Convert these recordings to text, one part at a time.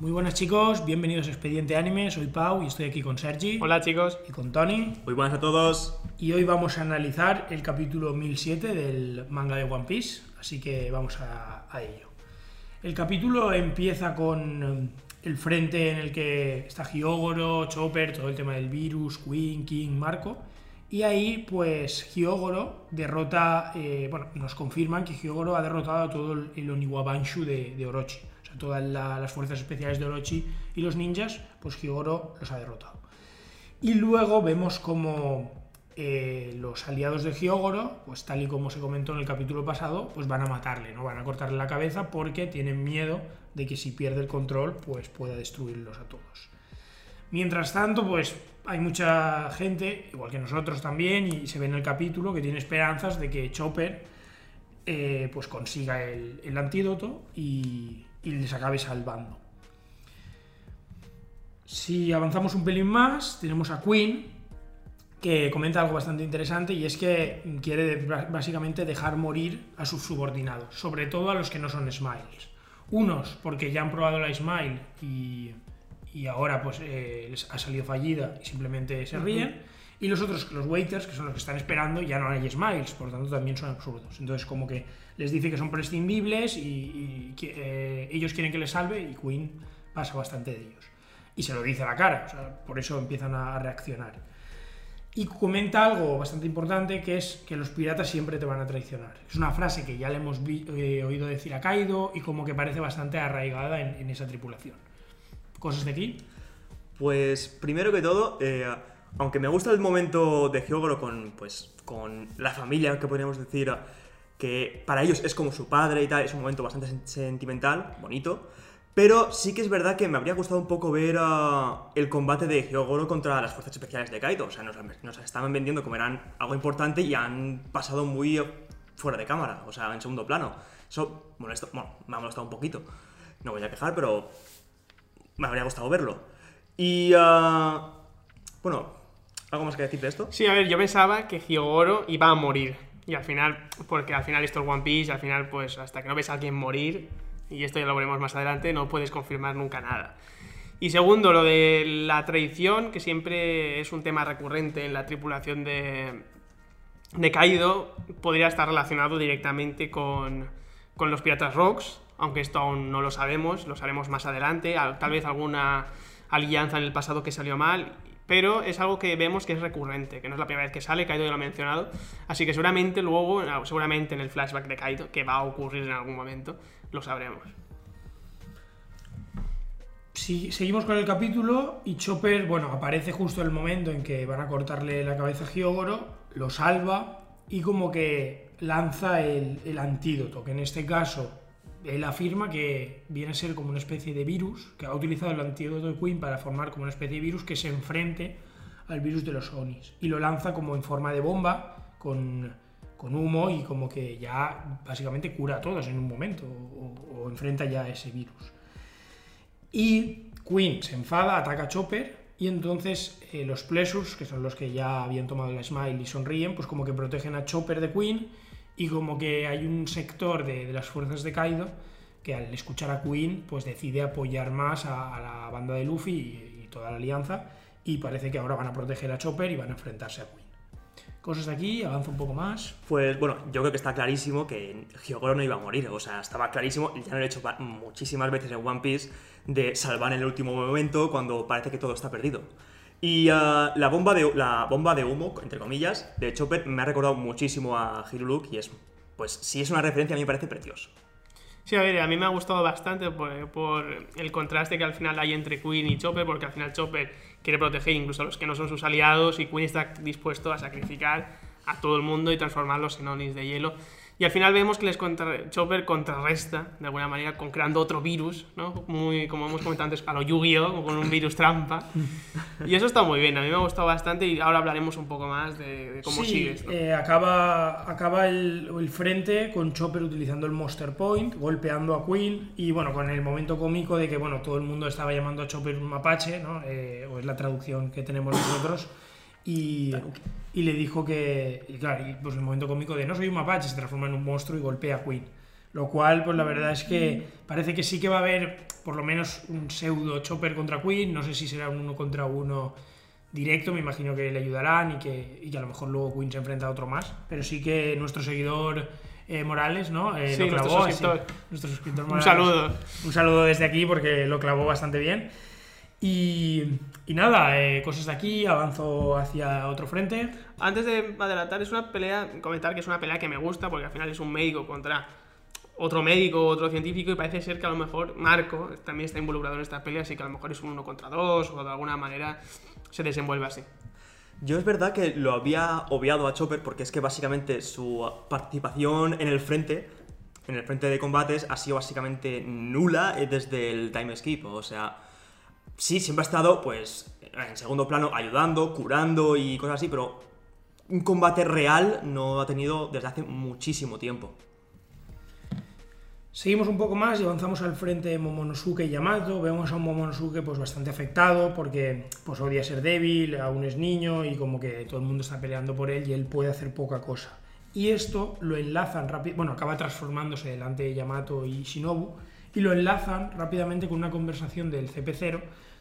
Muy buenas chicos, bienvenidos a Expediente Anime, soy Pau y estoy aquí con Sergi. Hola chicos. Y con Tony. Muy buenas a todos. Y hoy vamos a analizar el capítulo 1007 del manga de One Piece, así que vamos a, a ello. El capítulo empieza con eh, el frente en el que está Hyogoro, Chopper, todo el tema del virus, Queen, King, Marco. Y ahí, pues, Hyogoro derrota, eh, bueno, nos confirman que Hyogoro ha derrotado a todo el, Oniwabanshu de, Orochi. O sea, todas la- las fuerzas especiales de Orochi y los ninjas, pues Hyogoro los ha derrotado. Y luego vemos como eh, los aliados de Hyogoro, pues tal y como se comentó en el capítulo pasado, pues van a matarle, ¿no? Van a cortarle la cabeza porque tienen miedo de que si pierde el control, pues pueda destruirlos a todos. Mientras tanto, pues hay mucha gente, igual que nosotros también, y se ve en el capítulo que tiene esperanzas de que Chopper eh, pues consiga el, antídoto y, y les acabe salvando. Si avanzamos un pelín más, tenemos a Queen, que comenta algo bastante interesante y es que quiere bá- básicamente dejar morir a sus subordinados, sobre todo a los que no son Smiles. Unos porque ya han probado la Smile y, y ahora pues eh, les ha salido fallida y simplemente se ríen. Y los otros, los waiters, que son los que están esperando, ya no hay Smiles, por lo tanto también son absurdos. Entonces como que les dice que son prescindibles y, y que, eh, ellos quieren que les salve y Queen pasa bastante de ellos. Y se lo dice a la cara, o sea, por eso empiezan a reaccionar. Y comenta algo bastante importante que es que los piratas siempre te van a traicionar. Es una frase que ya le hemos eh, oído decir a Kaido y como que parece bastante arraigada en, en esa tripulación. ¿Cosas de aquí? Pues primero que todo, eh, aunque me gusta el momento de Hyogoro con, pues, con la familia, que podríamos decir, que para ellos es como su padre y tal, es un momento bastante sen- sentimental, bonito. Pero sí que es verdad que me habría gustado un poco ver ah, el combate de Hyogoro contra las fuerzas especiales de Kaido. O sea, nos, nos estaban vendiendo como eran algo importante y han pasado muy fuera de cámara, o sea, en segundo plano. Eso molesta, bueno, me ha molestado un poquito. No voy a quejar, pero me habría gustado verlo. Y, ah, bueno, ¿algo más que decir de esto? Sí, a ver, yo pensaba que Hyogoro iba a morir. Y al final, porque al final esto es One Piece, al final, pues hasta que no ves a alguien morir, y esto ya lo veremos más adelante, no puedes confirmar nunca nada. Y segundo, lo de la traición, que siempre es un tema recurrente en la tripulación de, de Kaido, podría estar relacionado directamente con, con los piratas Rocks, aunque esto aún no lo sabemos, lo sabemos más adelante, al- tal vez alguna alianza en el pasado que salió mal, pero es algo que vemos que es recurrente, que no es la primera vez que sale, Kaido ya lo ha mencionado, así que seguramente luego, seguramente en el flashback de Kaido, que va a ocurrir en algún momento, lo sabremos. Si, seguimos con el capítulo y Chopper, bueno, aparece justo el momento en que van a cortarle la cabeza a Hyogoro, lo salva y como que lanza el antídoto, que en este caso él afirma que viene a ser como una especie de virus, que ha utilizado el antídoto de Queen para formar como una especie de virus que se enfrente al virus de los Onis. Y lo lanza como en forma de bomba, con, con humo y como que ya básicamente cura a todos en un momento, o, enfrenta ya a ese virus. Y Queen se enfada, ataca a Chopper y entonces eh, los Pleasures, que son los que ya habían tomado la Smile y sonríen, pues como que protegen a Chopper de Queen y como que hay un sector de, de las fuerzas de Kaido que al escuchar a Queen pues decide apoyar más a, la banda de Luffy y, toda la alianza y parece que ahora van a proteger a Chopper y van a enfrentarse a Queen. Cosas de aquí, avanza un poco más. Pues bueno, yo creo que está clarísimo que Hyogoro no iba a morir. O sea, estaba clarísimo, ya lo he hecho muchísimas veces en One Piece, de salvar en el último momento cuando parece que todo está perdido. Y ah, la, bomba de, la bomba de humo, entre comillas, de Chopper me ha recordado muchísimo a Hiruluk y es, pues si es una referencia, a mí me parece precioso. Sí, a ver, a mí me ha gustado bastante por, por el contraste que al final hay entre Queen y Chopper, porque al final Chopper quiere proteger incluso a los que no son sus aliados y Queen está dispuesto a sacrificar a todo el mundo y transformarlos en Onis de hielo. Y al final vemos que les contra- Chopper contrarresta de alguna manera con creando otro virus, ¿no? Muy, como hemos comentado antes, a lo Yu-Gi-Oh! con un virus trampa. Y eso está muy bien, a mí me ha gustado bastante y ahora hablaremos un poco más de, de cómo sí, sigue esto. eh, acaba, acaba el, el frente con Chopper utilizando el Monster Point, golpeando a Queen y bueno, con el momento cómico de que bueno, todo el mundo estaba llamando a Chopper un mapache, ¿no? Eh, o es la traducción que tenemos nosotros. Y, y le dijo que, y claro, y, pues el momento cómico de no soy un mapache, se transforma en un monstruo y golpea a Queen. Lo cual, pues la verdad es que parece que sí que va a haber por lo menos un pseudo Chopper contra Queen, no sé si será un uno contra uno directo, me imagino que le ayudarán y que, y que a lo mejor luego Queen se enfrenta a otro más, pero sí que nuestro seguidor eh, Morales, ¿no? Eh, Sí, lo nuestro clavó, suscriptor. Nuestro suscriptor Un Morales. saludo. Un saludo desde aquí porque lo clavó bastante bien. Y, y nada, eh, cosas de aquí, avanzo hacia otro frente. Antes de adelantar, es una pelea, comentar que es una pelea que me gusta porque al final es un médico contra otro médico, otro científico y parece ser que a lo mejor Marco también está involucrado en esta pelea, así que a lo mejor es un uno contra dos o de alguna manera se desenvuelve así. Yo es verdad que lo había obviado a Chopper porque es que básicamente su participación en el frente, en el frente de combates, ha sido básicamente nula eh, desde el time skip. O sea, sí, siempre ha estado, pues, en segundo plano ayudando, curando y cosas así, pero un combate real no ha tenido desde hace muchísimo tiempo. Seguimos un poco más y avanzamos al frente de Momonosuke y Yamato. Vemos a un Momonosuke pues bastante afectado porque pues odia ser débil, aún es niño y como que todo el mundo está peleando por él y él puede hacer poca cosa. Y esto lo enlazan rápido, bueno, acaba transformándose delante de Yamato y Shinobu y lo enlazan rápidamente con una conversación del CP0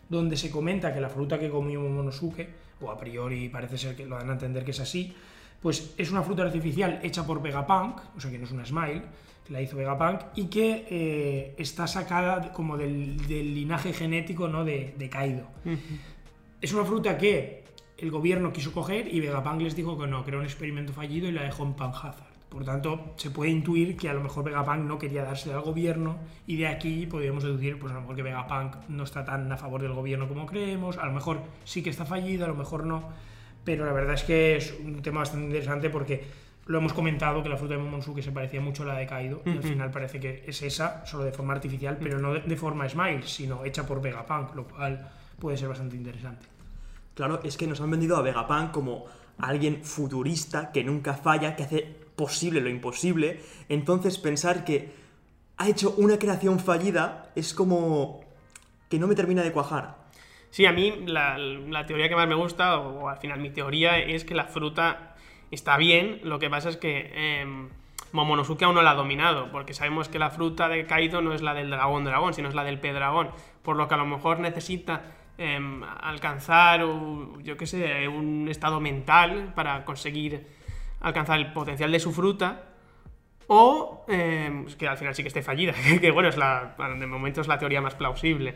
donde se comenta que la fruta que comió Momonosuke, o a priori parece ser que lo dan a entender que es así, pues es una fruta artificial hecha por Vegapunk, o sea que no es una Smile, que la hizo Vegapunk, y que eh, está sacada como del, del linaje genético ¿no? de, de Kaido. Es una fruta que el gobierno quiso coger y Vegapunk les dijo que no, que era un experimento fallido y la dejó en Panhazard. Por tanto, se puede intuir que a lo mejor Vegapunk no quería dársela al gobierno y de aquí podríamos deducir, pues a lo mejor que Vegapunk no está tan a favor del gobierno como creemos, a lo mejor sí que está fallido, a lo mejor no, pero la verdad es que es un tema bastante interesante porque lo hemos comentado que la fruta de Momonosuke se parecía mucho a la de Kaido y al final parece que es esa, solo de forma artificial, pero no de, de forma Smile, sino hecha por Vegapunk, lo cual puede ser bastante interesante. Claro, es que nos han vendido a Vegapunk como alguien futurista, que nunca falla, que hace posible lo imposible. Entonces pensar que ha hecho una creación fallida es como que no me termina de cuajar. Sí, a mí la, teoría que más me gusta, o al final mi teoría, es que la fruta está bien, lo que pasa es que em, Momonosuke aún no la ha dominado, porque sabemos que la fruta de Kaido no es la del dragón dragón, sino es la del pez dragón, por lo que a lo mejor necesita em, alcanzar, o, yo qué sé, un estado mental para conseguir alcanzar el potencial de su fruta, o em, que al final sí que esté fallida, que bueno, es la, de momento es la teoría más plausible.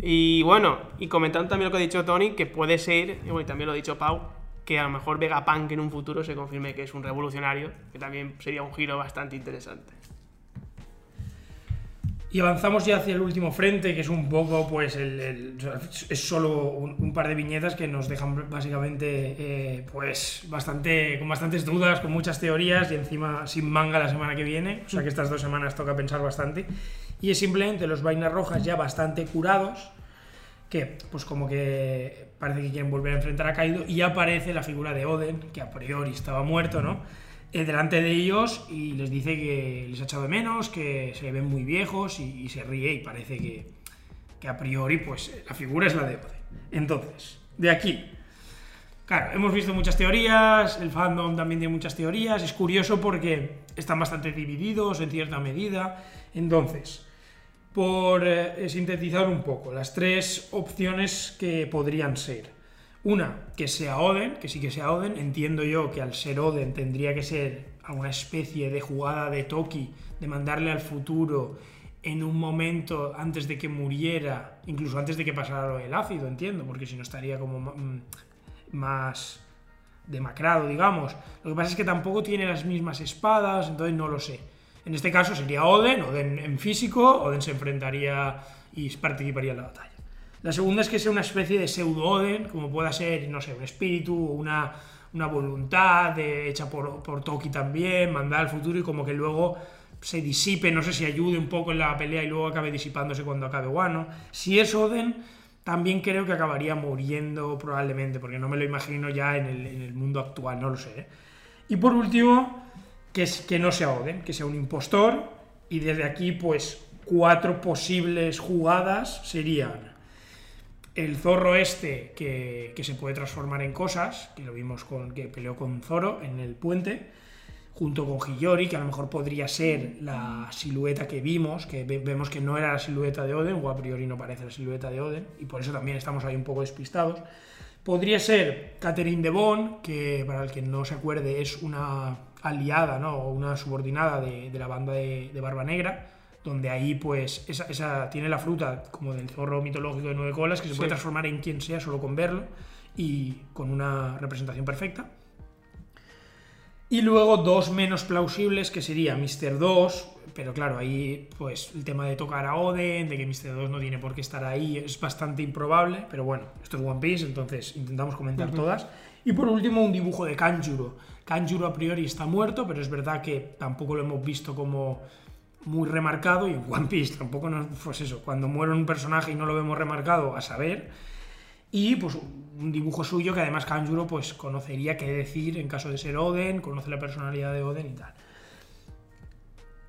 Y bueno, y comentando también lo que ha dicho Tony, que puede ser, y también lo ha dicho Pau, que a lo mejor Vegapunk en un futuro se confirme que es un revolucionario, que también sería un giro bastante interesante. Y avanzamos ya hacia el último frente, que es un poco, pues, el, es solo un, un par de viñetas que nos dejan básicamente, eh, pues, bastante, con bastantes dudas, con muchas teorías y encima sin manga la semana que viene. O sea que estas dos semanas toca pensar bastante. Y es simplemente los vainas rojas ya bastante curados, que, pues, como que parece que quieren volver a enfrentar a Kaido y aparece la figura de Oden, que a priori estaba muerto, ¿no? Eh, delante de ellos y les dice que les ha echado de menos, que se ven muy viejos y, se ríe y parece que, que a priori pues la figura es la de Oden. Entonces, de aquí, claro, hemos visto muchas teorías, el fandom también tiene muchas teorías, es curioso porque están bastante divididos en cierta medida. Entonces, por eh, sintetizar un poco, las tres opciones que podrían ser. Una, que sea Oden, que sí que sea Oden. Entiendo yo que al ser Oden tendría que ser alguna especie de jugada de Toki, de mandarle al futuro en un momento antes de que muriera, incluso antes de que pasara lo del ácido, entiendo, porque si no estaría como mm, más demacrado, digamos. Lo que pasa es que tampoco tiene las mismas espadas, entonces no lo sé. En este caso sería Oden, Oden en físico, Oden se enfrentaría y participaría en la batalla. La segunda es que sea una especie de pseudo-Oden, como pueda ser, no sé, un espíritu o una, una voluntad de- hecha por, por Toki también, mandar al futuro y como que luego se disipe, no sé si ayude un poco en la pelea y luego acabe disipándose cuando acabe Wano. Si es Oden, también creo que acabaría muriendo probablemente, porque no me lo imagino ya en el, en el mundo actual, no lo sé. ¿eh? Y por último, que, es, que no sea Oden, que sea un impostor, y desde aquí, pues, cuatro posibles jugadas serían el zorro este que, que se puede transformar en cosas, que lo vimos con que peleó con Zoro en el puente, junto con Hiyori, que a lo mejor podría ser la silueta que vimos, que ve- vemos que no era la silueta de Oden, o a priori no parece la silueta de Oden, y por eso también estamos ahí un poco despistados. Podría ser Catherine de Bon, que para el que no se acuerde es una aliada, ¿no? Una subordinada de, de la banda de, de Barba Negra, donde ahí pues esa, esa tiene la fruta como del zorro mitológico de nueve colas, que se puede Sí. transformar en quien sea solo con verlo, y con una representación perfecta. Y luego dos menos plausibles, que sería Mr. 2, pero claro, ahí pues el tema de tocar a Oden, de que Mr. 2 no tiene por qué estar ahí, es bastante improbable, pero bueno, esto es One Piece, entonces intentamos comentar todas. Y por último, un dibujo de Kanjuro. Kanjuro a priori está muerto, pero es verdad que tampoco lo hemos visto como muy remarcado, y en One Piece tampoco nos, pues eso, cuando muere un personaje y no lo vemos remarcado, a saber. Y pues un dibujo suyo que además Kanjuro pues conocería qué decir en caso de ser Oden, conoce la personalidad de Oden y tal.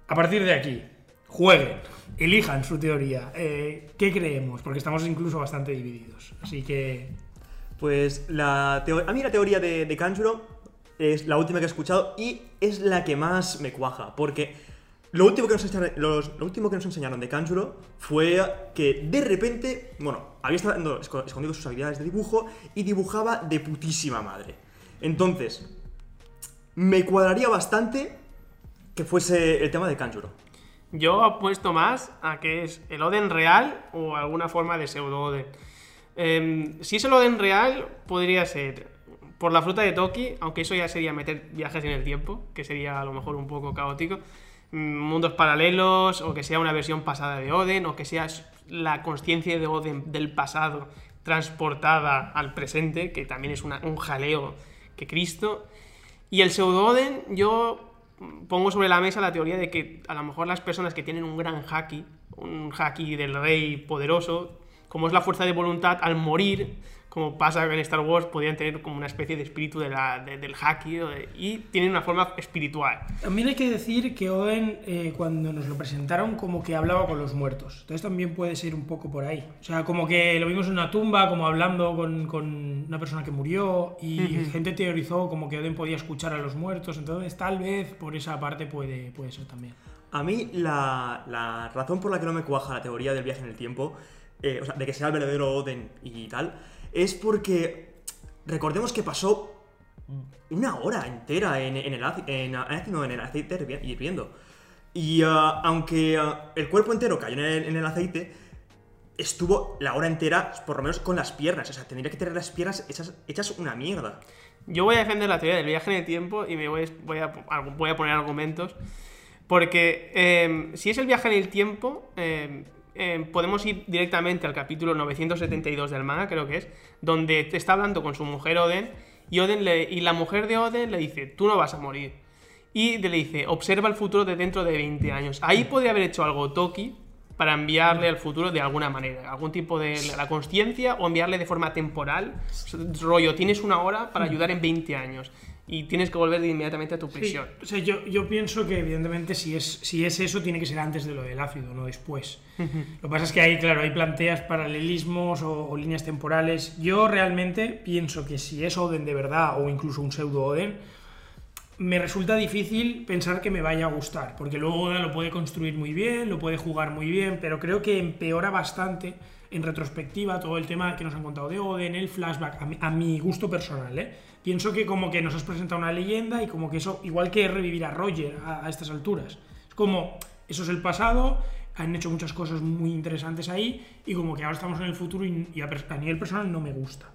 A partir de aquí, jueguen, elijan su teoría. Eh, ¿Qué creemos? Porque estamos incluso bastante divididos. Así que Pues la a mí la teoría de, de Kanjuro es la última que he escuchado y es la que más me cuaja, porque lo último que nos enseñaron, los- lo último que nos enseñaron de Kanjuro fue que de repente, bueno, había estado esco- escondido sus habilidades de dibujo y dibujaba de putísima madre. Entonces, me cuadraría bastante que fuese el tema de Kanjuro. Yo apuesto más a que es el Oden real o alguna forma de pseudo Oden. Em, si es el Oden real, podría ser por la fruta de Toki, aunque eso ya sería meter viajes en el tiempo, que sería a lo mejor un poco caótico. Mundos paralelos, o que sea una versión pasada de Oden, o que sea la conciencia de Oden del pasado transportada al presente, que también es un jaleo que Cristo. Y el pseudo-Oden, yo pongo sobre la mesa la teoría de que a lo mejor las personas que tienen un gran haki, un haki del rey poderoso, como es la fuerza de voluntad, al morir, como pasa en Star Wars, podrían tener como una especie de espíritu de la- de- del haki de- y tienen una forma espiritual. también hay que decir que Oden eh, cuando nos lo presentaron como que hablaba con los muertos. Entonces también puede ser un poco por ahí. O sea, como que lo vimos en una tumba, como hablando con, con una persona que murió y gente teorizó como que Oden podía escuchar a los muertos. Entonces tal vez por esa parte puede, puede ser también. A mí la, la razón por la que no me cuaja la teoría del viaje en el tiempo, eh, o sea, de que sea el verdadero Oden y tal, es porque recordemos que pasó una hora entera en, el aceite, en, en- aceite hirvi- hirviendo. Y ah, aunque ah, el cuerpo entero cayó en el, en el aceite, estuvo la hora entera, por lo menos con las piernas. O sea, tendría que tener las piernas hechas, hechas una mierda. Yo voy a defender la teoría del viaje en el tiempo y me voy, voy a, voy a poner argumentos. Porque eh, si es el viaje en el tiempo, eh, eh, podemos ir directamente al capítulo 972 del manga, creo que es, donde te está hablando con su mujer Oden y, Oden le- y la mujer de Oden le dice, tú no vas a morir. Y le dice, observa el futuro de dentro de 20 años. Ahí podría haber hecho algo Toki para enviarle al futuro de alguna manera, algún tipo de la conciencia o enviarle de forma temporal. Rollo, tienes una hora para ayudar en 20 años y tienes que volver inmediatamente a tu Sí, prisión. o sea, yo, yo pienso que evidentemente si es, si es eso tiene que ser antes de lo del ácido, no después. Lo que pasa es que ahí, claro, hay planteas paralelismos o, o líneas temporales. Yo realmente pienso que si es Oden de verdad o incluso un pseudo Oden, me resulta difícil pensar que me vaya a gustar, porque luego Oda lo puede construir muy bien, lo puede jugar muy bien, pero creo que empeora bastante en retrospectiva todo el tema que nos han contado de Oden, el flashback, a mi, a mi gusto personal, ¿eh? Pienso que como que nos has presentado una leyenda y como que eso, igual que revivir a Roger a, estas alturas, es como, eso es el pasado, han hecho muchas cosas muy interesantes ahí y como que ahora estamos en el futuro y, a, nivel personal no me gusta.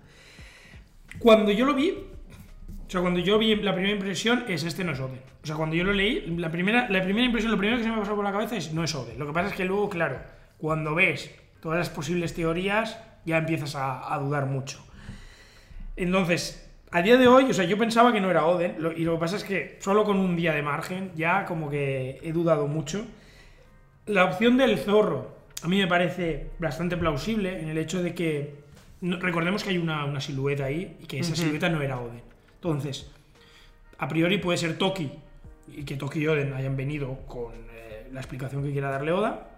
Cuando yo lo vi, o sea, cuando yo vi la primera impresión es este no es Oden. O sea, cuando yo lo leí, la primera, la primera impresión, lo primero que se me pasó por la cabeza es no es Oden. Lo que pasa es que luego, claro, cuando ves todas las posibles teorías, ya empiezas a dudar mucho. Entonces, a día de hoy, o sea, yo pensaba que no era Oden, lo- y lo que pasa es que solo con un día de margen, ya como que he dudado mucho. La opción del zorro, a mí me parece bastante plausible en el hecho de que. no- recordemos que hay una, una silueta ahí y que esa silueta no era Oden. Entonces, a priori puede ser Toki y que Toki y Oden hayan venido con eh, la explicación que quiera darle Oda.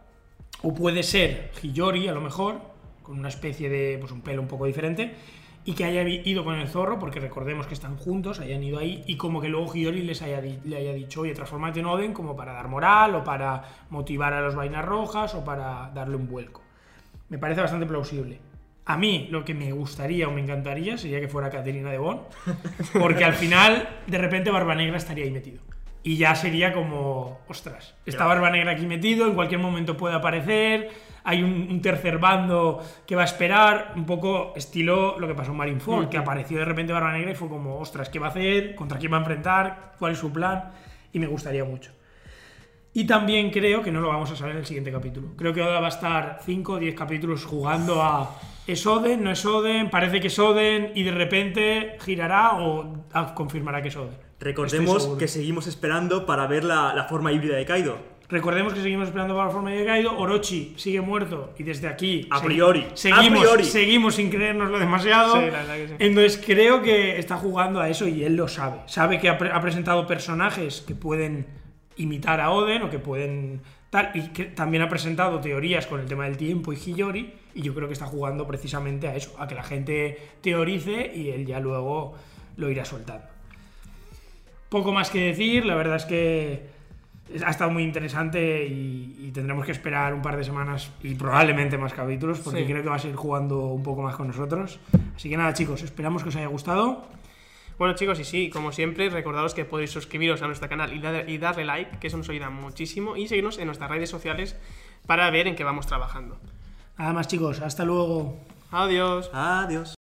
O puede ser Hiyori, a lo mejor, con una especie de, pues un pelo un poco diferente, y que haya ido con el zorro, porque recordemos que están juntos, hayan ido ahí, y como que luego Hiyori les haya, le haya dicho, oye, transformate en Oden como para dar moral, o para motivar a los vainas rojas, o para darle un vuelco. Me parece bastante plausible. A mí lo que me gustaría o me encantaría sería que fuera Caterina de Bon, porque al final de repente Barba Negra estaría ahí metido. Y ya sería como, ostras, está Barba Negra aquí metido, en cualquier momento puede aparecer, hay un, un tercer bando que va a esperar, un poco estilo lo que pasó en Marineford, que apareció de repente Barba Negra y fue como, ostras, ¿qué va a hacer? ¿Contra quién va a enfrentar? ¿Cuál es su plan? Y me gustaría mucho. Y también creo que no lo vamos a saber en el siguiente capítulo. Creo que Oda va a estar 5 o 10 capítulos jugando a ¿es Oden? ¿No es Oden? Parece que es Oden y de repente girará o ah, confirmará que es Oden. Recordemos que seguimos esperando para ver la, la forma híbrida de Kaido. Recordemos que seguimos esperando para la forma de Kaido. Orochi sigue muerto y desde aquí A segui- priori, a seguimos, priori. seguimos sin creérnoslo demasiado. Sí, la verdad que sí. Entonces creo que está jugando a eso y él lo sabe. Sabe que ha, pre- ha presentado personajes que pueden imitar a Oden o que pueden tal y que también ha presentado teorías con el tema del tiempo y Hiyori y yo creo que está jugando precisamente a eso, a que la gente teorice y él ya luego lo irá soltando. Poco más que decir, la verdad es que ha estado muy interesante y, y tendremos que esperar un par de semanas y probablemente más capítulos porque Sí. creo que va a seguir jugando un poco más con nosotros. Así que nada chicos, esperamos que os haya gustado. Bueno chicos, y sí, como siempre, recordaros que podéis suscribiros a nuestro canal y, dar- y darle like, que eso nos ayuda muchísimo, y seguirnos en nuestras redes sociales para ver en qué vamos trabajando. Nada más chicos, hasta luego. Adiós. Adiós.